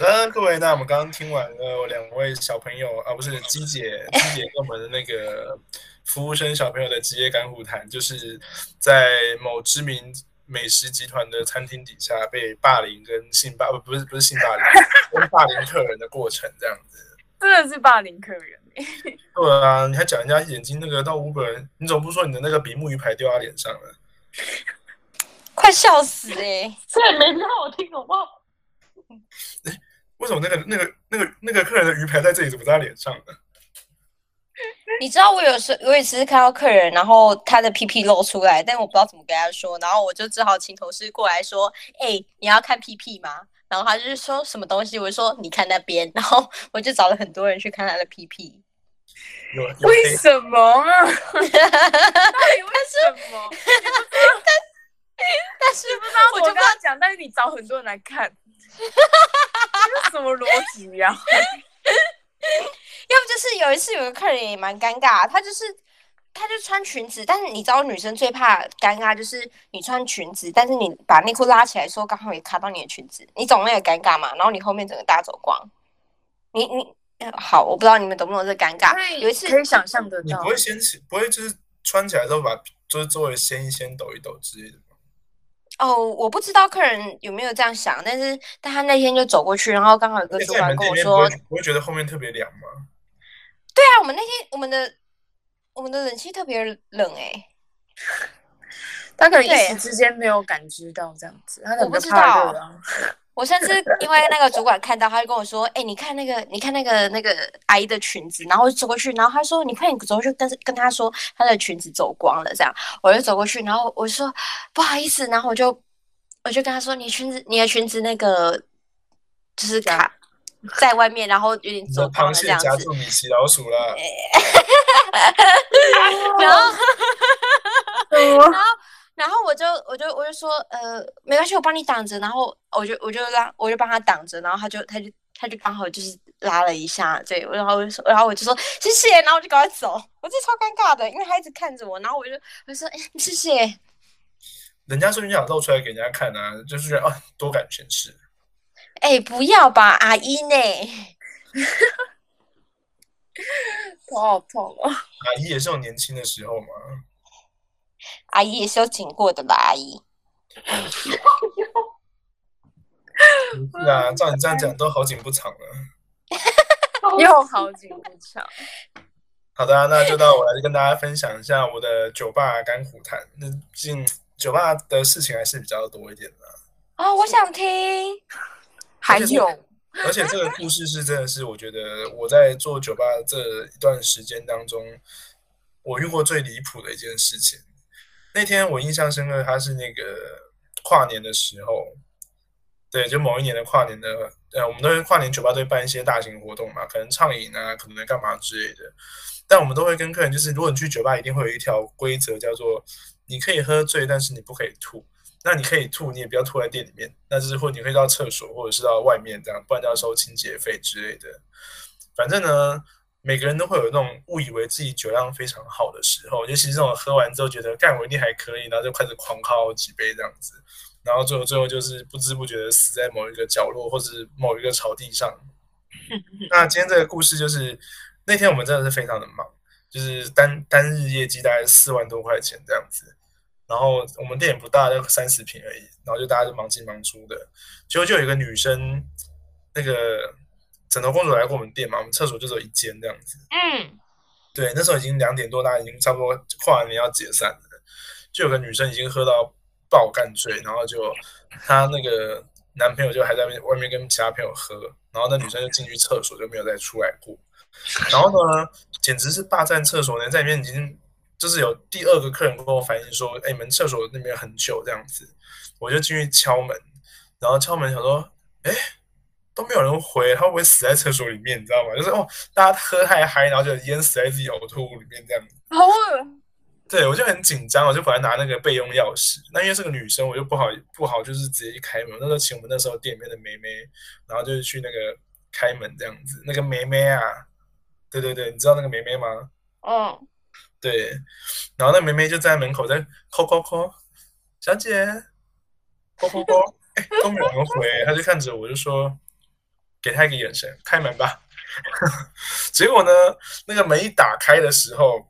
的，各位，那我们刚刚听完了两位小朋友啊，不是鸡姐，鸡姐跟我们的那个服务生小朋友的职业干苦谈，就是在某知名美食集团的餐厅底下被霸凌跟性霸，不不是不是性霸凌，跟霸凌客人的过程这样子。真的是霸凌客人。对啊，你还讲人家眼睛那个到五本，你总不说你的那个比目鱼牌掉他脸上了？快笑死哎！这也没很好听，好不好？哎，为什么那个那个那个那个客人的鱼排在这里，怎么在他脸上呢？你知道我有时我也是看到客人，然后他的屁屁露出来，但我不知道怎么跟他说，然后我就只好请同事过来说：“哎，你要看屁屁吗？”然后他就是说什么东西，我就说：“你看那边。”然后我就找了很多人去看他的屁屁。为什么啊？到底为什么？但是不知道，我就跟他讲，但是你找很多人来看，这什么逻辑呀？要不就是有一次有个客人也蛮尴尬，他就是他就穿裙子，但是你知道女生最怕尴尬就是你穿裙子，但是你把内裤拉起来时候刚好也卡到你的裙子，你总那个尴尬嘛，然后你后面整个大走光，你你 好，我不知道你们懂不懂这尴尬？有一次可以想象得到，你不会掀起，不会就是穿起来之后把就是周围掀一掀、抖一抖之类的。哦，我不知道客人有没有这样想，但是但他那天就走过去，然后刚好有个主管跟我说，不会觉得后面特别凉吗？对啊，我们那天我们的我们的冷气特别冷哎，他可能一时之间没有感知到这样子，他我不知道。我甚至因为那个主管看到，他就跟我说：“哎，你看那个，你看那个那个阿姨的裙子。”然后我就走过去，然后他说：“你快点走过去，跟跟他说，她的裙子走光了。”这样，我就走过去，然后我就说：“不好意思。”然后我就我就跟他说：“你裙子，你的裙子那个就是卡在外面，然后有点走光了这样子。”夹住米奇老鼠了。然后，然后。然后我就我就我就说，呃，没关系，我帮你挡着。然后我就我就让我就帮他挡着，然后他就他就他就刚好就是拉了一下，对。然后我就说，然后我就说谢谢，然后我就赶快走。我这超尴尬的，因为他一直看着我，然后我就我就说，哎，谢谢。人家说你想露出来给人家看啊，就是啊，多管闲事。哎，不要吧，阿姨呢？头好痛啊！阿姨也是有年轻的时候嘛。阿姨也是有紧过的啦，阿姨。是啊，照你这样讲，都好景不长了。又好景不长。好的，那就到我来跟大家分享一下我的酒吧甘苦谈。那毕竟酒吧的事情还是比较多一点的。哦，我想听。还有，而且这个故事是真的是，我觉得我在做酒吧这一段时间当中，我遇过最离谱的一件事情。那天我印象深刻，他是那个跨年的时候，对，就某一年的跨年的，呃，我们都会跨年酒吧都会办一些大型活动嘛，可能畅饮啊，可能干嘛之类的。但我们都会跟客人，就是如果你去酒吧，一定会有一条规则，叫做你可以喝醉，但是你不可以吐。那你可以吐，你也不要吐在店里面，那就是或你可以到厕所，或者是到外面这样，不然就要收清洁费之类的。反正呢。每个人都会有那种误以为自己酒量非常好的时候，尤其是这种喝完之后觉得干我一定还可以，然后就开始狂喝几杯这样子，然后最后最后就是不知不觉的死在某一个角落或者某一个草地上。那今天这个故事就是那天我们真的是非常的忙，就是单单日业绩大概四万多块钱这样子，然后我们店也不大，就三十平而已，然后就大家就忙进忙出的，结果就有一个女生那个。枕头公主来过我们店嘛？我们厕所就只有一间这样子。嗯，对，那时候已经两点多，大家已经差不多跨完年要解散了。就有个女生已经喝到爆干醉，然后就她那个男朋友就还在外面跟其他朋友喝，然后那女生就进去厕所就没有再出来过。然后呢，简直是霸占厕所呢，在里面已经就是有第二个客人跟我反映说：“哎，你们厕所那边很久这样子。”我就进去敲门，然后敲门想说：“哎。”都没有人回，他会不会死在厕所里面？你知道吗？就是哦，大家喝太嗨，然后就淹死在自己呕吐物里面这样子。好恶对我就很紧张，我就本来拿那个备用钥匙，那因为是个女生，我就不好不好，就是直接去开门。那时候请我们那时候店里面的梅梅，然后就是去那个开门这样子。那个梅梅啊，对对对，你知道那个梅梅吗？嗯，对。然后那梅梅就在门口在抠抠抠，小姐，抠抠抠，哎，都没有人回，她就看着我就说。给他一个眼神，开门吧。结果呢，那个门一打开的时候，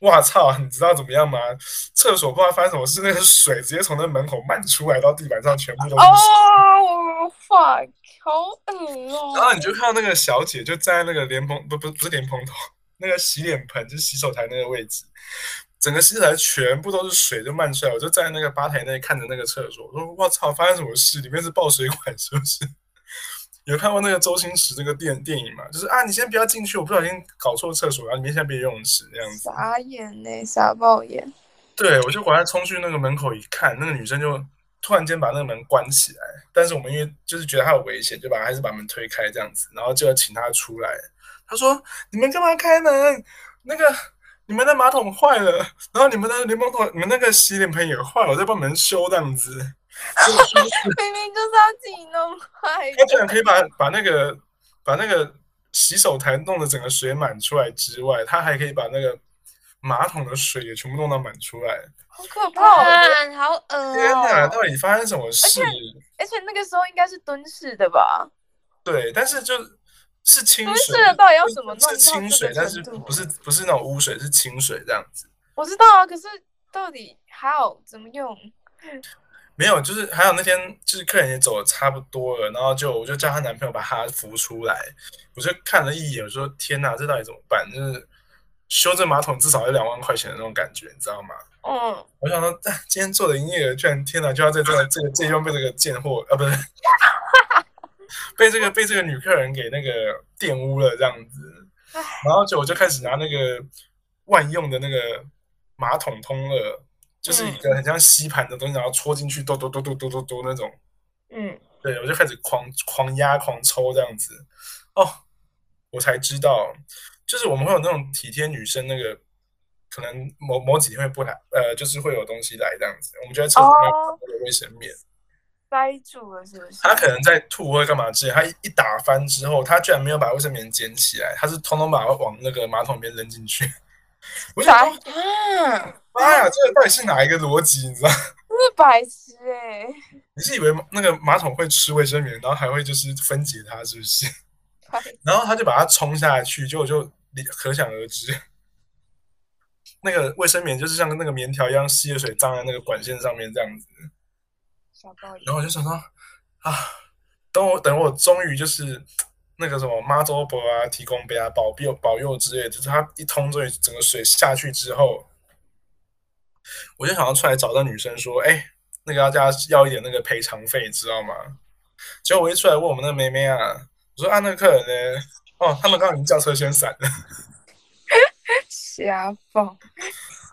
哇操！你知道怎么样吗？厕所不知道发生什么事，那个水 直接从那门口漫出来，到地板上全部都是水。哦，fuck，好恶哦。然后你就看到那个小姐就站在那个莲蓬不不不是莲蓬头，那个洗脸盆就是洗手台那个位置，整个洗手台全部都是水就漫出来。我就站在那个吧台那里看着那个厕所，我说我操，发生什么事？里面是爆水管是不是？有看过那个周星驰那个电电影嘛？就是啊，你先不要进去，我不小心搞错厕所，然后里面现在变游泳池那样子。傻眼呢，傻爆眼。对，我就赶快冲去那个门口一看，那个女生就突然间把那个门关起来。但是我们因为就是觉得她有危险，就把还是把门推开这样子，然后就要请她出来。她说：“你们干嘛开门？那个你们的马桶坏了，然后你们的柠檬桶、你们那个洗脸盆也坏了，我在帮你们修这样子。” 明明就是要自己弄坏的。他居然可以把把那个把那个洗手台弄得整个水满出来之外，他还可以把那个马桶的水也全部弄到满出来。好可怕好恶天哪，哦！到底发生什么事？而且那个时候应该是蹲式的吧？对，但是就是清蹲水式，的到底要怎么弄是清水，但是不是不是那种污水，是清水这样子。我知道啊，可是到底 how 怎么用？没有，就是还有那天就是客人也走的差不多了，然后就我就叫她男朋友把她扶出来，我就看了一眼，我说天哪，这到底怎么办？就是修这马桶至少要两万块钱的那种感觉，你知道吗？嗯，我想说，啊今天做的营业额居然天哪，就要在这个这个这地方被这个贱货啊，不是 被这个被这个女客人给那个玷污了这样子，然后就我就开始拿那个万用的那个马桶通乐，就是一个很像吸盘的东西，然后戳进去，嘟嘟嘟嘟嘟嘟嘟那种，嗯，对我就开始狂狂压狂抽这样子，哦，我才知道，就是我们会有那种体贴女生那个。可能某某几天会不来，呃，就是会有东西来这样子，我们就在厕所里面那个卫生棉。塞住了是不是？他可能在吐或者干嘛之类，他一一打翻之后，他居然没有把卫生棉捡起来，他是通通把它往那个马桶里面扔进去。我就啥说，啊，妈呀，这个到底是哪一个逻辑？你知道？这是白痴哎、你是以为那个马桶会吃卫生棉，然后还会就是分解它，是不是？然后他就把它冲下去，结果就理可想而知，那个卫生棉就是像那个棉条一样吸的水脏在那个管线上面这样子。然后我就想说啊，等我等我终于就是那个什么妈祖婆啊、提供杯啊、保佑保佑之类，就是他一通终于整个水下去之后，我就想要出来找到女生说，哎，那个要加要一点那个赔偿费，知道吗？结果我一出来问我们那妹妹啊，我说啊，那个客人呢？哦，他们刚刚已经叫车先散了。瞎放，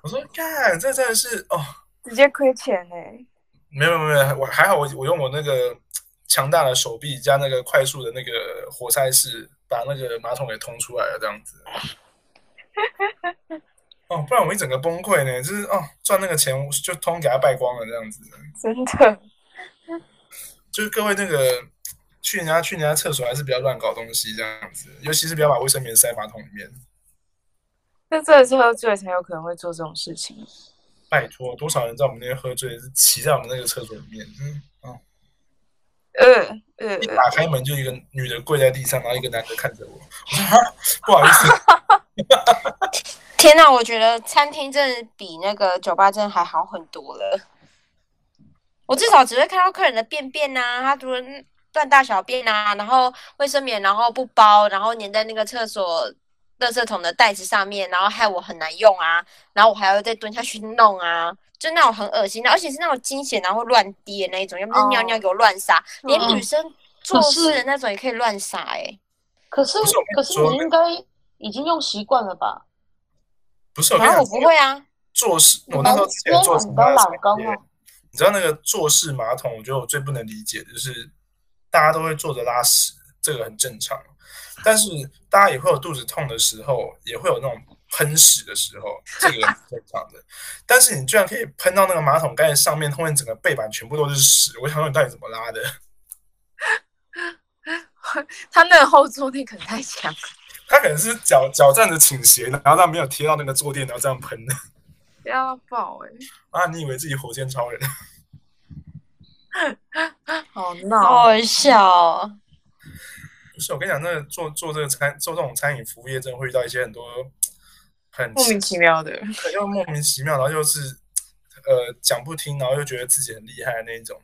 我说干，这真的是哦，直接亏钱哎、没有没有没有，我还好我我用我那个强大的手臂加那个快速的那个活塞式，把那个马桶给通出来了，这样子。哦，不然我一整个崩溃呢，就是哦，赚那个钱就通给他败光了，这样子。真的。就是各位那个去人家去人家厕所还是不要乱搞东西这样子，尤其是不要把卫生棉塞马桶里面。那真的是喝醉才有可能会做这种事情。拜托，多少人在我们那边喝醉，是骑在我们那个厕所里面，嗯，哦，呃呃一打开门就一个女的跪在地上，然后一个男的看着我，我说哈，不好意思，天哪，我觉得餐厅真的比那个酒吧真的还好很多了。我至少只会看到客人的便便呐、他突然断大小便啊，然后卫生棉然后不包，然后粘在那个厕所垃圾桶的袋子上面，然后害我很难用啊，然后我还要再蹲下去弄啊，就那种很恶心的，而且是那种惊险然后乱滴的那一种，要不是尿尿给我乱撒，连嗯女生做事的那种也可以乱撒哎、可是可是可是你应该已经用习惯了吧？不是我跟你然后我不会啊，做事，我那时候之前做什么你都老公业哦，你知道那个坐式马桶，我觉得我最不能理解的就是大家都会坐着拉屎，这个很正常，但是大家也会有肚子痛的时候，也会有那种喷屎的时候，这个很正常的。但是你居然可以喷到那个马桶盖上面，后面整个背板全部都是屎，我想说你到底怎么拉的？他那个后坐力可能太强，他可能是脚脚站着倾斜，然后他没有贴到那个坐垫，然后这样喷的。要爆哎、啊，你以为自己火箭超人？好 好闹。好笑哦。不是我跟你讲，那做做这个餐做这种餐饮服务业，真的会遇到一些很多很莫名其妙的。很又莫名其妙，然后又是呃讲不听，然后又觉得自己很厉害的那一种。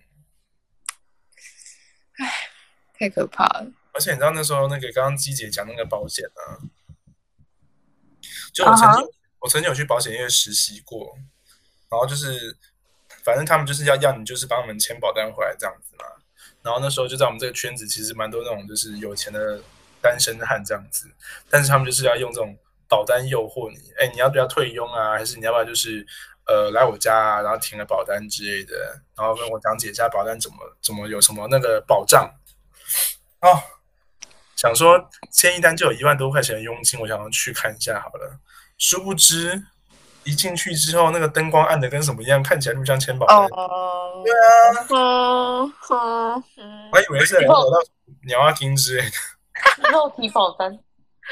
太可怕了。而且你知道那时候那个刚刚姬姐讲那个保险啊，就我曾经、我曾经有去保险业实习过，然后就是反正他们就是要要你就是帮我们签保单回来这样子嘛。然后那时候就在我们这个圈子，其实蛮多那种就是有钱的单身汉这样子，但是他们就是要用这种保单诱惑你，哎，你要不要退佣啊？还是你要不要就是呃来我家啊，然后填个保单之类的，然后跟我讲解一下保单怎么怎么有什么那个保障哦。想说签一单就有一万多块钱的佣金，我想要去看一下好了。殊不知一进去之后，那个灯光暗的跟什么一样，看起来就不像签保单。哦，对啊，嗯嗯嗯我还以为是人走到鸟啊听之类的。肉体保单，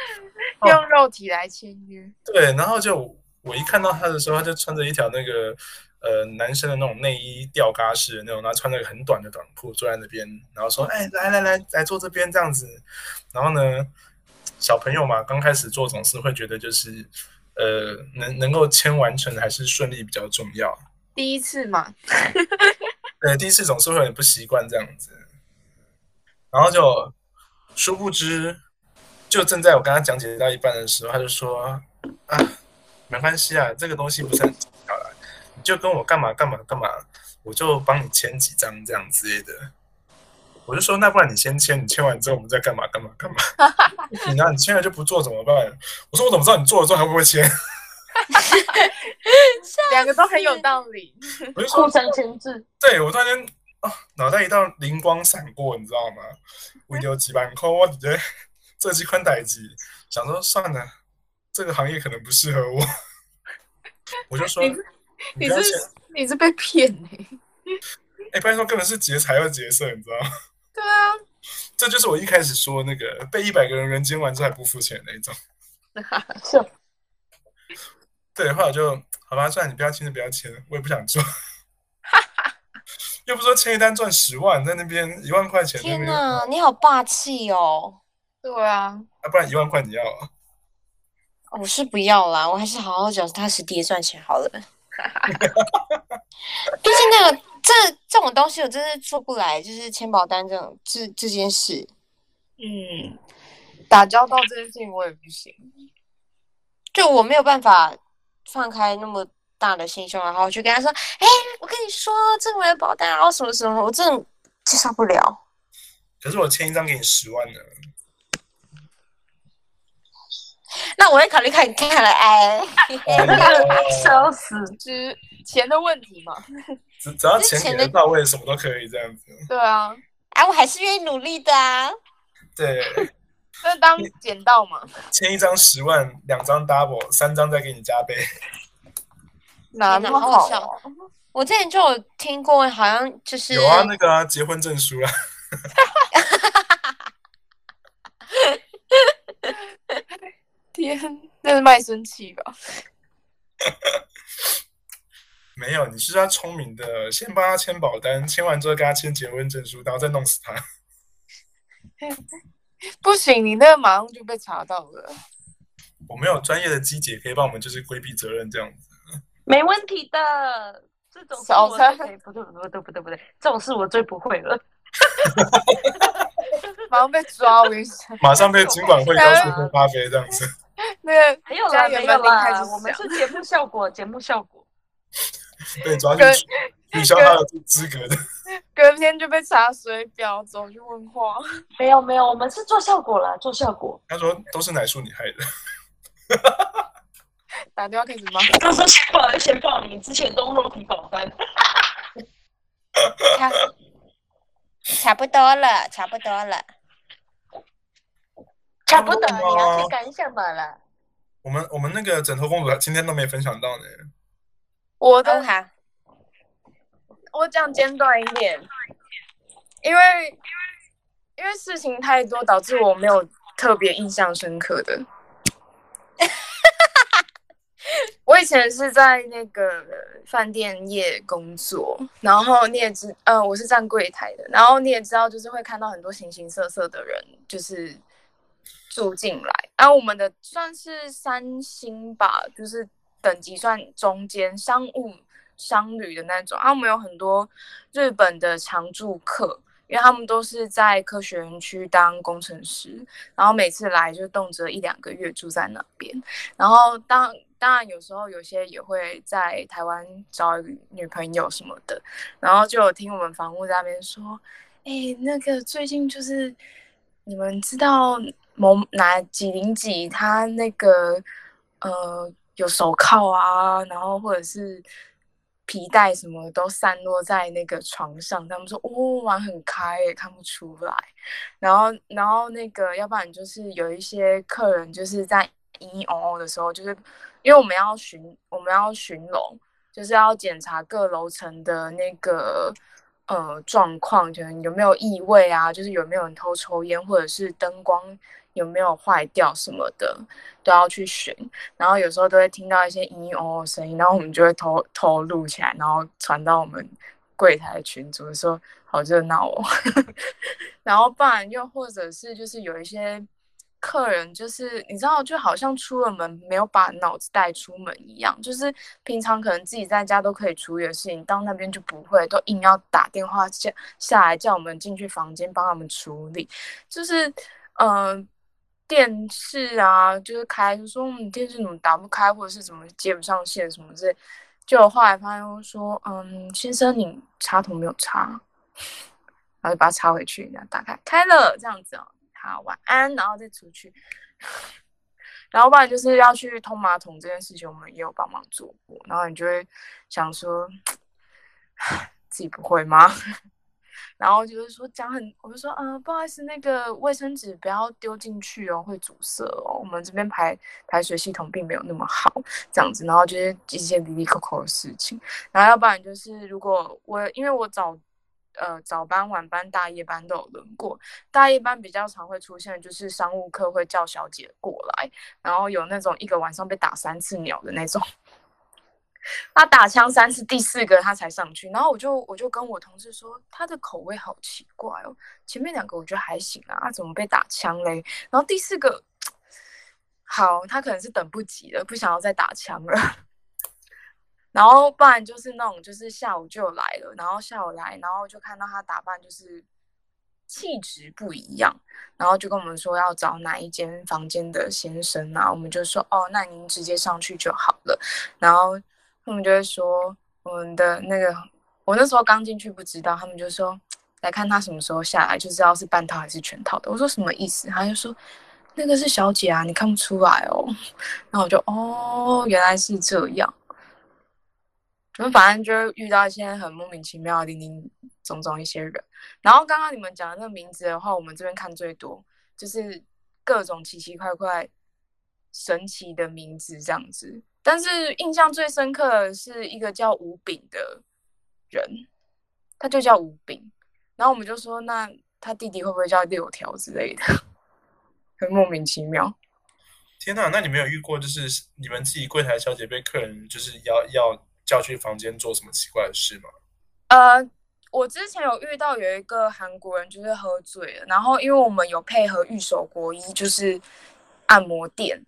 用肉体来签约。对，然后就我一看到他的时候，他就穿着一条那个呃男生的那种内衣吊嘎式的那种，然后穿那个很短的短裤坐在那边，然后说：“哎，来来来，来坐这边这样子。”然后呢，小朋友嘛，刚开始做总是会觉得就是呃能能够签完成还是顺利比较重要。第一次嘛，呃，第一次总是会有点不习惯这样子，然后就殊不知，就正在我跟他讲解到一半的时候，他就说：“啊，没关系啊，这个东西不是很重要啦，你就跟我干嘛干嘛干嘛，我就帮你签几张这样之类的。”我就说：“那不然你先签，你签完之后我们再干嘛干嘛干嘛。你呢？你签了就不做怎么办？”我说：“我怎么知道你做了之后还会不会签 两个都很有道理。？”我就说互相签字。对我突然间啊，脑袋一道灵光闪过，你知道吗？我有几万块，我直接这几款代机，想说算了，这个行业可能不适合我，我就说你你是你是被骗呢、哎，拜托根本是劫财又劫色，你知道吗？对啊，这就是我一开始说那个被一百个人人奸完之后还不付钱的那一种。是 对，后来我就好吧，算了，你不要签就不要签，我也不想做。又不是说签一单赚十万，在那边一万块钱，在那边天哪，你好霸气哦！对啊，啊，不然一万块你要啊？我是不要啦，我还是好好脚踏实地地赚钱好了。毕竟那个这这种东西我真是做不来，就是签保单这种这这件事。嗯，打交道这件事情我也不行。就我没有办法放开那么大的心胸，然后去跟他说：“哎、我跟你说，这个人保单，然后什么什么，我真的接受不了。可是我签一张给你十万呢。那我会考虑看看了，哎，笑死！之钱的问题嘛？只只要钱给钱的的到位，什么都可以这样子。对啊，哎，我还是愿意努力的啊。对，那当捡到嘛？签一张十万，两张 double，三张再给你加倍。哪那么好啊？好笑我之前就有听过，好像就是有啊，那个啊，结婚证书啊，天，那是卖身契吧？没有，你是他聪明的，先帮他签保单，签完之后跟他签结婚证书，然后再弄死他。不行，你那个马上就被查到了。我们有专业的机姐可以帮我们就是规避责任这样子。没问题的，这种事小三我最不对不对不对不对不对，这种事我最不会了。马上被抓，我跟你讲，马上被经管会要求喝咖啡这样子。那个没有啦，没有啦，我们是节目效果，节目效果。被抓去跟取取消他的资格的。隔天就被查水表，走去问话。没有没有，我们是做效果啦，做效果。他说都是奶叔你害的。打电话开始吗，都是先报先报你之前都肉体保单。差差不多了，差不多了。差不多，差不多你要去赶什么了？我们我们那个枕头公主今天都没分享到呢。我的都好，我讲简短一点，因为因为事情太多，导致我没有特别印象深刻的。我以前是在那个饭店业工作，然后你也知，呃，我是站柜台的，然后你也知道，就是会看到很多形形色色的人，就是住进来。然后我们的算是三星吧，就是等级算中间商务商旅的那种。啊，我们有很多日本的常住客。因为他们都是在科学园区当工程师，然后每次来就动辄一两个月住在那边，然后当当然有时候有些也会在台湾找女朋友什么的，然后就有听我们房屋在那边说，哎，那个最近就是你们知道某哪几零几他那个呃有手铐啊，然后或者是。皮带什么都散落在那个床上，他们说哦玩很开也看不出来。然后，然后那个要不然就是有一些客人就是在嘤嘤哦哦的时候，就是因为我们要巡我们要巡楼，就是要检查各楼层的那个呃状况，就是有没有异味啊，就是有没有人偷抽烟，或者是灯光。有没有坏掉什么的，都要去寻。然后有时候都会听到一些嘤嘤哦哦声音，然后我们就会偷偷录起来，然后传到我们柜台群组，说好热闹哦。然后不然又或者是就是有一些客人，就是你知道，就好像出了门没有把脑子带出门一样，就是平常可能自己在家都可以处理的事情，到那边就不会，都硬要打电话叫下来叫我们进去房间帮他们处理，就是嗯。电视啊，就是开，就说你电视怎么打不开，或者是怎么接不上线什么之类，就后来发现说，嗯，先生你插头没有插，然后就把它插回去，然后打开开了，这样子哦，好晚安，然后再出去，然后不然就是要去通马桶这件事情，我们也有帮忙做过，然后你就会想说，自己不会吗？然后就是说讲很，我就说，嗯，不好意思，那个卫生纸不要丢进去哦，会阻塞哦。我们这边排排水系统并没有那么好，这样子。然后就是一些离离扣扣的事情。然后要不然就是，如果我因为我早呃早班、晚班、大夜班都有轮过，大夜班比较常会出现就是商务课会叫小姐过来，然后有那种一个晚上被打三次鸟的那种。他打枪三次，第四个他才上去，然后我就我就跟我同事说，他的口味好奇怪哦，前面两个我觉得还行啊，他怎么被打枪嘞？然后第四个，好，他可能是等不及了，不想要再打枪了。然后不然就是那种，就是下午就来了，然后下午来，然后就看到他打扮就是气质不一样，然后就跟我们说要找哪一间房间的先生啊，我们就说哦，那您直接上去就好了，然后。他们就会说我们的那个，我那时候刚进去不知道，他们就说来看他什么时候下来就知道是半套还是全套的。我说什么意思？他就说那个是小姐啊，你看不出来哦。然后我就哦，原来是这样。我们反正就遇到一些很莫名其妙零零总总一些人。然后刚刚你们讲的那个名字的话，我们这边看最多就是各种奇奇怪怪、神奇的名字这样子。但是印象最深刻的是一个叫吴炳的人，他就叫吴炳，然后我们就说，那他弟弟会不会叫六条之类的？很莫名其妙。天哪，那你没有遇过，就是你们自己柜台小姐被客人就是要要叫去房间做什么奇怪的事吗？呃，我之前有遇到有一个韩国人就是喝醉了，然后因为我们有配合御守国医，就是按摩店。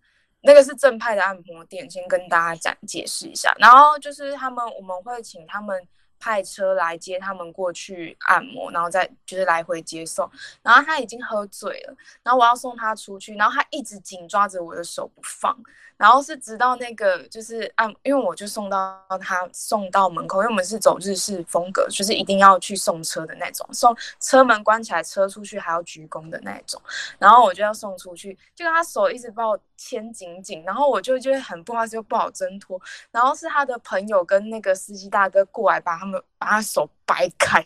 那个是正派的按摩店，先跟大家讲解释一下。然后就是他们，我们会请他们派车来接他们过去按摩，然后再就是来回接送。然后他已经喝醉了，然后我要送他出去，然后他一直紧抓着我的手不放。然后是直到那个就是按，因为我就送到他送到门口，因为我们是走日式风格，就是一定要去送车的那种，送车门关起来，车出去还要鞠躬的那种。然后我就要送出去，就他手一直把我牵紧紧，然后我就觉得很不好意思，又不好挣脱。然后是他的朋友跟那个司机大哥过来把他们把他手掰开，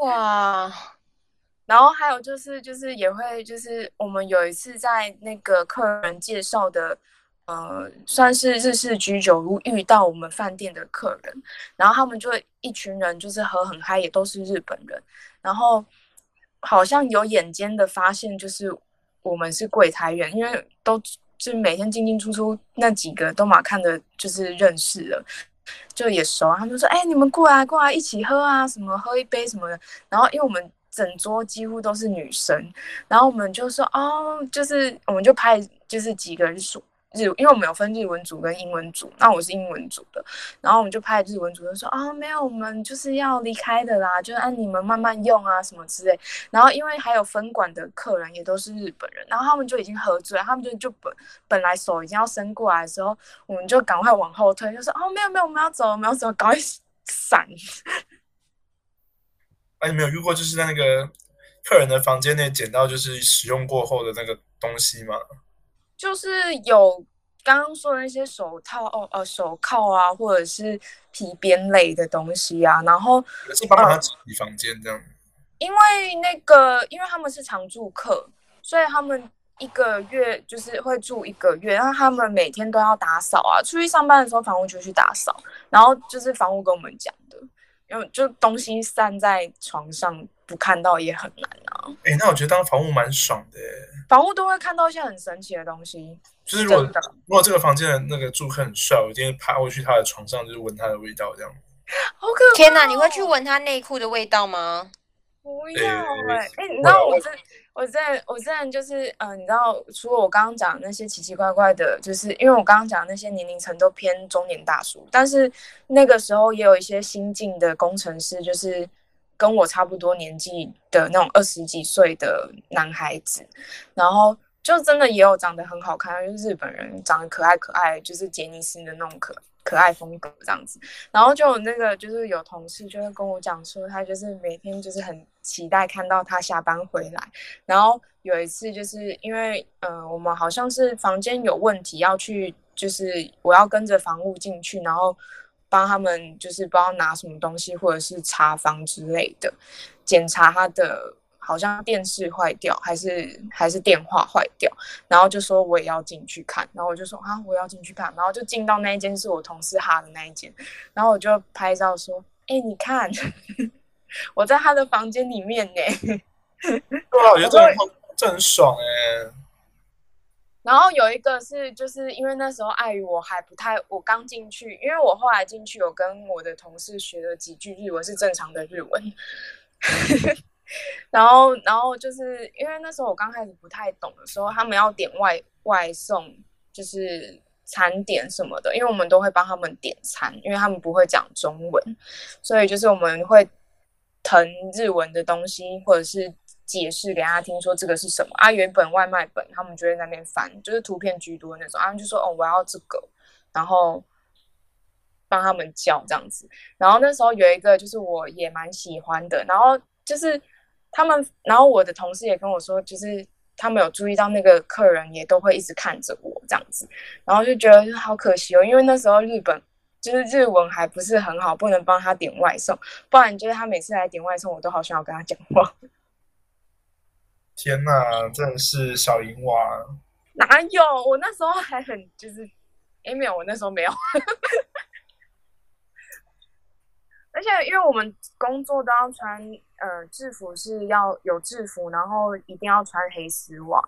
哇！然后还有就是，就是也会，就是我们有一次在那个客人介绍的，呃，算是日式居酒屋遇到我们饭店的客人，然后他们就一群人就是喝很嗨，也都是日本人，然后好像有眼尖的发现，就是我们是柜台员，因为都就是每天进进出出那几个都嘛看的，就是认识了，就也熟。他们说：“哎、你们过来过来一起喝啊，什么喝一杯什么的。”然后因为我们整桌几乎都是女生，然后我们就说：“哦，就是我们就拍就是几个人说。”日，因为我们有分日文组跟英文组，那我是英文组的，然后我们就拍日文组就说啊、没有，我们就是要离开的啦，就按你们慢慢用啊什么之类。然后因为还有分馆的客人也都是日本人，然后他们就已经喝醉，他们就就本本来手已经要伸过来的时候，我们就赶快往后退，就说哦没有没有，我们要走，我们要走，赶快闪。哎，你们有遇过就是在那个客人的房间内捡到就是使用过后的那个东西吗？就是有刚刚说的那些手套哦呃手铐啊，或者是皮鞭类的东西啊，然后也是帮忙他整理房间这样。因为那个，因为他们是常住客，所以他们一个月就是会住一个月，然后他们每天都要打扫啊。出去上班的时候，房屋就去打扫，然后就是房屋跟我们讲的，因为就东西散在床上不看到也很难啊。哎，那我觉得当房务蛮爽的耶，房屋都会看到一些很神奇的东西，就是如果如果这个房间的那个住客很帅，我一定会爬过去他的床上，就是闻他的味道这样。好可怕、哦！天哪，你会去？闻他内裤的味道吗？不要诶哎、哎、你知道我这我在我之前就是嗯、呃，你知道，除了我刚刚讲的那些奇奇怪怪的，就是因为我刚刚讲的那些年龄层都偏中年大叔，但是那个时候也有一些新进的工程师，就是跟我差不多年纪的那种二十几岁的男孩子，然后就真的也有长得很好看，就是日本人长得可爱可爱，就是杰尼斯的那种可可爱风格这样子。然后就有那个就是有同事就会跟我讲说，他就是每天就是很期待看到他下班回来。然后有一次就是因为呃我们好像是房间有问题要去，就是我要跟着房屋进去，然后帮他们就是不知道拿什么东西或者是查房之类的，检查他的。好像电视坏掉，还是还是电话坏掉，然后就说我也要进去看，然后我就说啊我要进去看，然后就进到那一间是我同事哈的那一间，然后我就拍照说，哎、你看 我在他的房间里面呢，对啊，我觉得这很这很爽哎。然后有一个是就是因为那时候碍于我还不太，我刚进去，因为我后来进去有跟我的同事学了几句日文，是正常的日文。然后，然后就是因为那时候我刚开始不太懂的时候，他们要点外外送，就是餐点什么的，因为我们都会帮他们点餐，因为他们不会讲中文，所以就是我们会腾日文的东西，或者是解释给他听，说这个是什么啊？原本外卖本他们就在那边翻，就是图片居多那种，他们就说哦我要这个，然后帮他们叫这样子。然后那时候有一个就是我也蛮喜欢的，然后就是。他们，然后我的同事也跟我说，就是他们有注意到那个客人也都会一直看着我这样子，然后就觉得好可惜哦，因为那时候日本就是日文还不是很好，不能帮他点外送，不然就是他每次来点外送，我都好想要跟他讲话。天哪，真的是小银娃！哪有？我那时候还很就是，哎没有，我那时候没有。而且因为我们工作都要穿呃制服，是要有制服，然后一定要穿黑丝袜。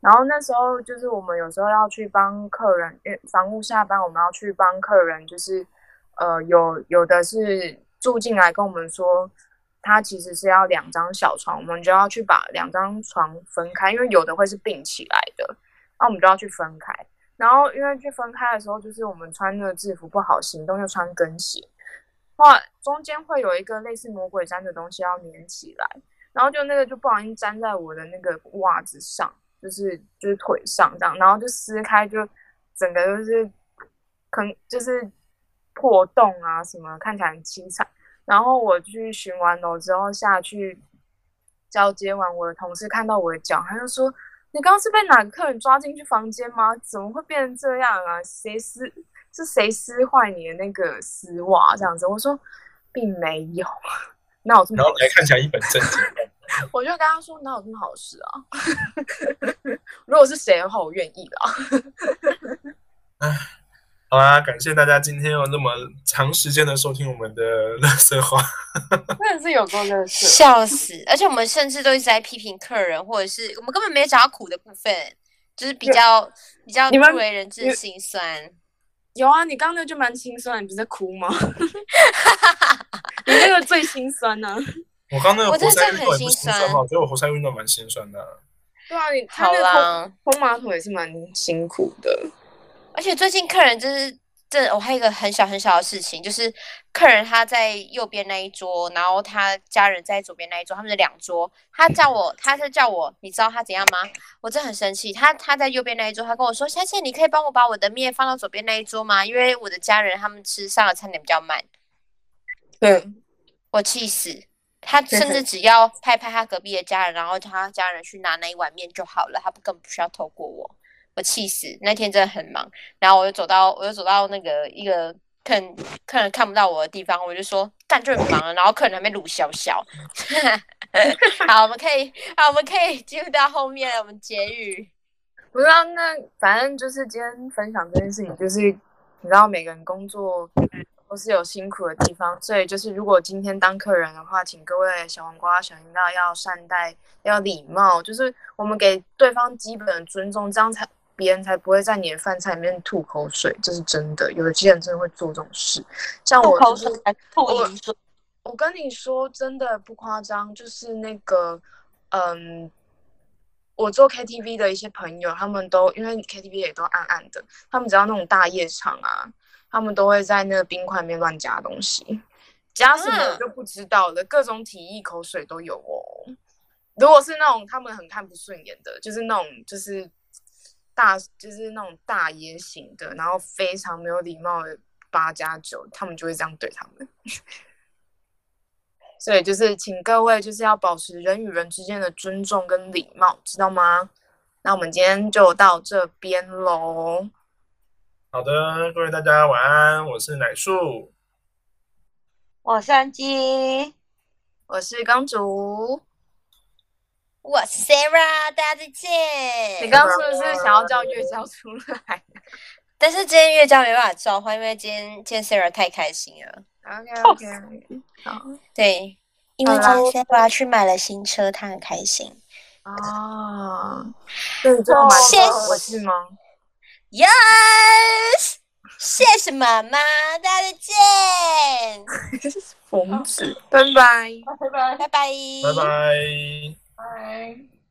然后那时候就是我们有时候要去帮客人，因为房务下班，我们要去帮客人，就是呃有有的是住进来跟我们说，它其实是要两张小床，我们就要去把两张床分开，因为有的会是并起来的，那我们就要去分开。然后因为去分开的时候，就是我们穿那个制服不好行动，又穿跟鞋。哇中间会有一个类似魔鬼毡的东西要粘起来，然后就那个就不小心粘在我的那个袜子上，就是就是腿上这样，然后就撕开，就整个就是坑，就是破洞啊什么，看起来很凄惨。然后我去巡完楼之后下去交接完，我的同事看到我的脚，他就说：“你刚刚是被哪个客人抓进去房间吗？怎么会变成这样啊？谁撕？”是谁撕坏你的那个丝袜这样子？我说并没有，哪有这么然后还看起来一本正经。我就跟他说哪有这么好事啊？如果是谁的话，我愿意啦。好啦，感谢大家今天有那么长时间的收听我们的 乐色话。真的是有够乐色。笑死！而且我们甚至都一直在批评客人，或者是我们根本没有讲到苦的部分。就是比较比较不为人知的心酸。有啊，你刚刚那就蛮心酸，你不是在哭吗？你那个最心酸呢、我刚那个我真活塞运动也不的很心酸心酸嘛，我觉得我活塞运动蛮心酸的啊。对啊，你他好那个啦冲冲马桶也是蛮辛苦的。而且最近客人就是，这我还有一个很小很小的事情，就是客人他在右边那一桌，然后他家人在左边那一桌，他们是两桌。他叫我，他是叫我，你知道他怎样吗？我真的很生气。他他在右边那一桌，他跟我说：“小姐，你可以帮我把我的面放到左边那一桌吗？因为我的家人他们吃上的餐点比较慢。对，”我气死。他甚至只要拍拍他隔壁的家人，然后他家人去拿那一碗面就好了，他不根本不需要透过我。我气死，那天真的很忙，然后我就走到，我就走到那个一个客人客人看不到我的地方，我就说干就很忙了，然后客人还没录小小。好，我们可以，好，我们可以 进入到后面，我们结语。不知道那反正就是今天分享这件事情，就是你知道每个人工作都是有辛苦的地方，所以就是如果今天当客人的话，请各位小黄瓜、小心到要善待，要礼貌，就是我们给对方基本的尊重，这样才别人才不会在你的饭菜里面吐口水，这是真的。有些人真的会做这种事，像我就是吐饮水，我跟你说，真的不夸张，就是那个，嗯，我做 KTV 的一些朋友，他们都因为 KTV 也都暗暗的，他们只要那种大夜场啊，他们都会在那个冰块里面乱加东西，加什么就不知道了，各种体液口水都有哦。如果是那种他们很看不顺眼的，就是那种就是大就是那种大爷型的，然后非常没有礼貌的八加九，他们就会这样对他们。所以就是请各位就是要保持人与人之间的尊重跟礼貌，知道吗？那我们今天就到这边喽。好的，各位大家晚安，我是奶树，我三鸡，我是公主，我是 Sarah，大家再见。你刚刚是不是想要叫月娇出来 但是今天月娇没办法召唤，因为今天今天 Sarah 太开心了。？OK OK，好对，因为今天 Sarah 去买了新车，她很开心。啊，对，最后买谢了我是吗？Yes，谢谢妈妈，大家再见，疯子，拜拜。拜拜拜拜，拜拜。拜。